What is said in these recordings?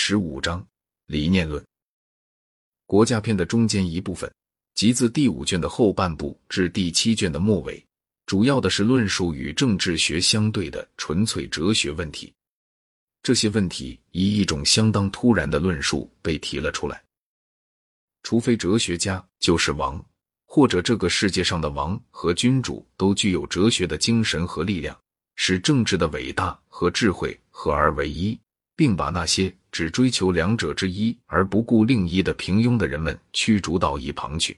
十五章理念论。国家篇的中间一部分，即自第五卷的后半部至第七卷的末尾，主要的是论述与政治学相对的纯粹哲学问题。这些问题以一种相当突然的论述被提了出来：除非哲学家就是王，或者这个世界上的王和君主都具有哲学的精神和力量，使政治的伟大和智慧合而为一。并把那些只追求两者之一而不顾另一的平庸的人们驱逐到一旁去，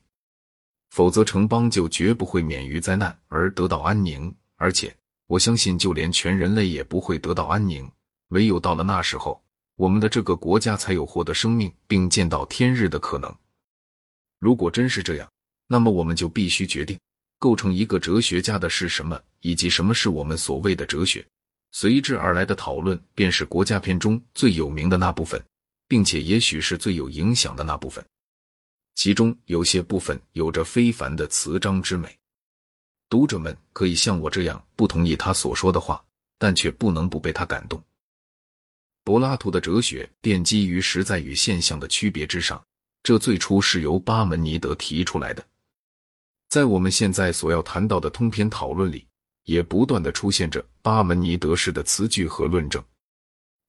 否则城邦就绝不会免于灾难而得到安宁。而且，我相信，就连全人类也不会得到安宁。唯有到了那时候，我们的这个国家才有获得生命并见到天日的可能。如果真是这样，那么我们就必须决定，构成一个哲学家的是什么，以及什么是我们所谓的哲学。随之而来的讨论，便是国家篇中最有名的那部分，并且也许是最有影响的那部分。其中有些部分有着非凡的词章之美，读者们可以像我这样不同意他所说的话，但却不能不被他感动。柏拉图的哲学奠基于实在与现象的区别之上，这最初是由巴门尼德提出来的。在我们现在所要谈到的通篇讨论里。也不断的出现着巴门尼德式的词句和论证，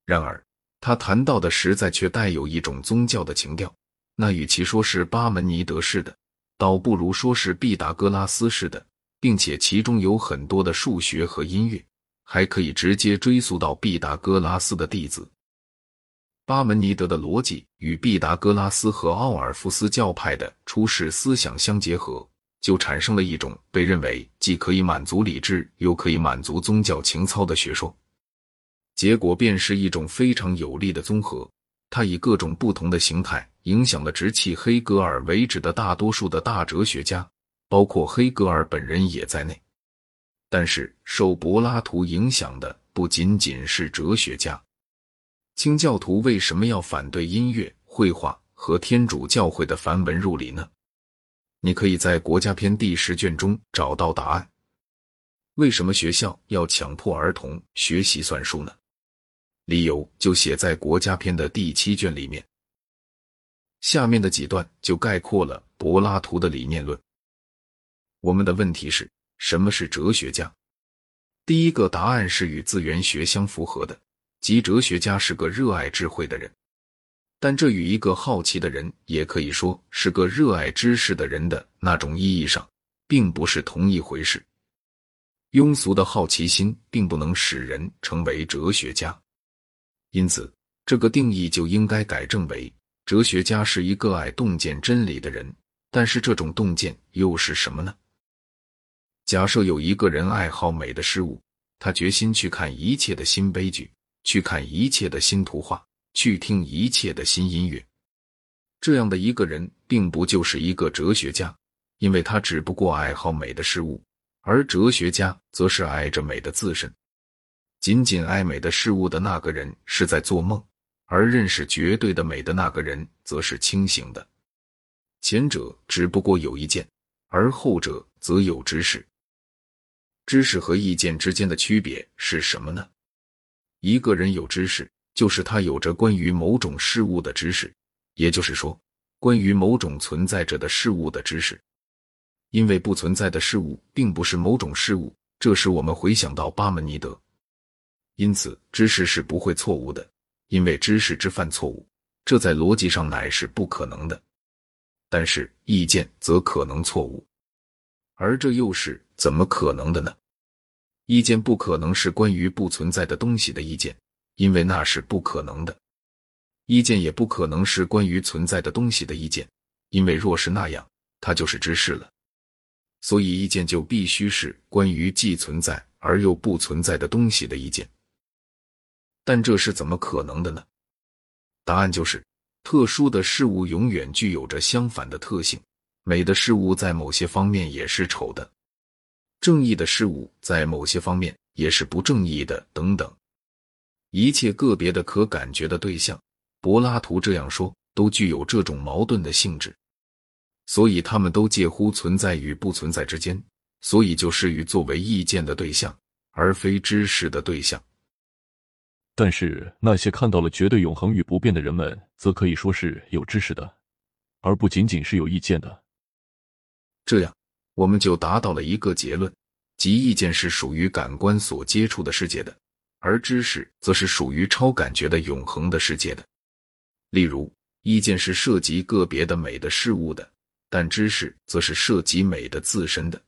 然而他谈到的实在却带有一种宗教的情调。那与其说是巴门尼德式的，倒不如说是毕达哥拉斯式的，并且其中有很多的数学和音乐，还可以直接追溯到毕达哥拉斯的弟子。巴门尼德的逻辑与毕达哥拉斯和奥尔夫斯教派的出世思想相结合。就产生了一种被认为既可以满足理智，又可以满足宗教情操的学说，结果便是一种非常有力的综合。它以各种不同的形态影响了直气黑格尔为止的大多数的大哲学家，包括黑格尔本人也在内。但是，受柏拉图影响的不仅仅是哲学家。清教徒为什么要反对音乐、绘画和天主教会的梵文入礼呢？你可以在《国家篇》第十卷中找到答案。为什么学校要强迫儿童学习算术呢？理由就写在《国家篇》的第七卷里面。下面的几段就概括了柏拉图的理念论。我们的问题是什么是哲学家？第一个答案是与自然学相符合的，即哲学家是个热爱智慧的人。但这与一个好奇的人，也可以说是个热爱知识的人的那种意义上，并不是同一回事。庸俗的好奇心并不能使人成为哲学家，因此这个定义就应该改正为：哲学家是一个爱洞见真理的人。但是这种洞见又是什么呢？假设有一个人爱好美的事物，他决心去看一切的新悲剧，去看一切的新图画。去听一切的新音乐，这样的一个人，并不就是一个哲学家，因为他只不过爱好美的事物，而哲学家则是爱着美的自身。仅仅爱美的事物的那个人是在做梦，而认识绝对的美的那个人则是清醒的。前者只不过有意见，而后者则有知识。知识和意见之间的区别是什么呢？一个人有知识。就是他有着关于某种事物的知识，也就是说，关于某种存在着的事物的知识。因为不存在的事物并不是某种事物，这使我们回想到巴门尼德。因此，知识是不会错误的，因为知识之犯错误，这在逻辑上乃是不可能的。但是意见则可能错误，而这又是怎么可能的呢？意见不可能是关于不存在的东西的意见。因为那是不可能的，意见也不可能是关于存在的东西的意见，因为若是那样，它就是知识了。所以意见就必须是关于既存在而又不存在的东西的意见。但这是怎么可能的呢？答案就是：特殊的事物永远具有着相反的特性，美的事物在某些方面也是丑的，正义的事物在某些方面也是不正义的，等等。一切个别的可感觉的对象，柏拉图这样说，都具有这种矛盾的性质，所以他们都介乎存在与不存在之间，所以就适于作为意见的对象，而非知识的对象。但是那些看到了绝对永恒与不变的人们，则可以说是有知识的，而不仅仅是有意见的。这样，我们就达到了一个结论，即意见是属于感官所接触的世界的，而知识则是属于超感觉的永恒的世界的。例如，意见是涉及个别的美的事物的，但知识则是涉及美的自身的。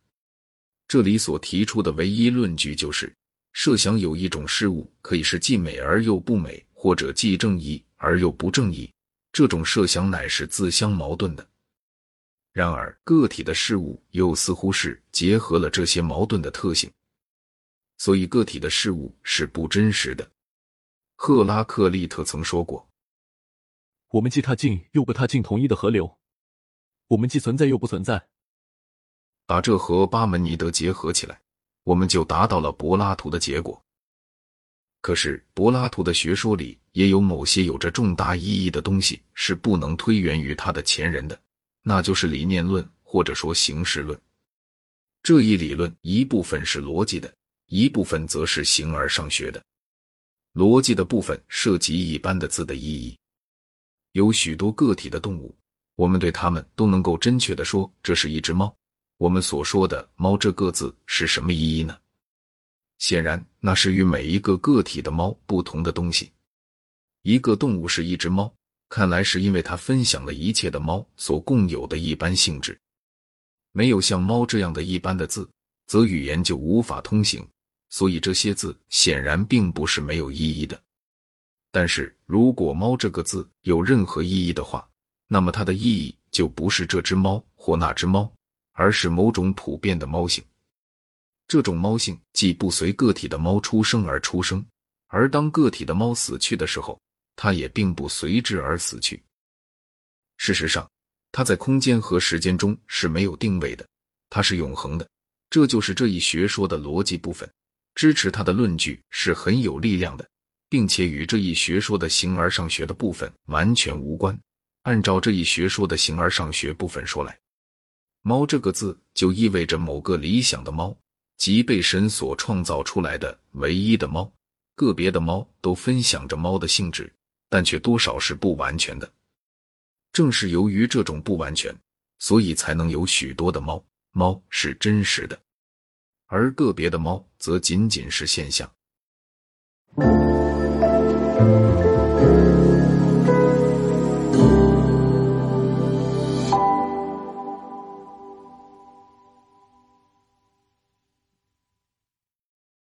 这里所提出的唯一论据就是。设想有一种事物可以是既美而又不美，或者既正义而又不正义，这种设想乃是自相矛盾的。然而，个体的事物又似乎是结合了这些矛盾的特性，所以个体的事物是不真实的。赫拉克利特曾说过：“我们既踏进又不踏进同一的河流，我们既存在又不存在。”把这和巴门尼德结合起来。我们就达到了柏拉图的结果。可是，柏拉图的学说里也有某些有着重大意义的东西是不能推源于他的前人的，那就是理念论或者说形式论。这一理论一部分是逻辑的，一部分则是形而上学的。逻辑的部分涉及一般的字的意义。有许多个体的动物，我们对它们都能够真确的说这是一只猫。我们所说的“猫”这个字是什么意义呢？显然，那是与每一个个体的猫不同的东西。一个动物是一只猫，看来是因为它分享了一切的猫所共有的一般性质。没有像猫这样的一般的字，则语言就无法通行。所以，这些字显然并不是没有意义的。但是如果“猫”这个字有任何意义的话，那么它的意义就不是这只猫或那只猫。而是某种普遍的猫性，这种猫性既不随个体的猫出生而出生，而当个体的猫死去的时候，它也并不随之而死去。事实上，它在空间和时间中是没有定位的，它是永恒的。这就是这一学说的逻辑部分，支持他的论据是很有力量的，并且与这一学说的形而上学的部分完全无关。按照这一学说的形而上学部分说来。猫这个字就意味着某个理想的猫，即被神所创造出来的唯一的猫。个别的猫都分享着猫的性质，但却多少是不完全的。正是由于这种不完全，所以才能有许多的猫。猫是真实的，而个别的猫则仅仅是现象。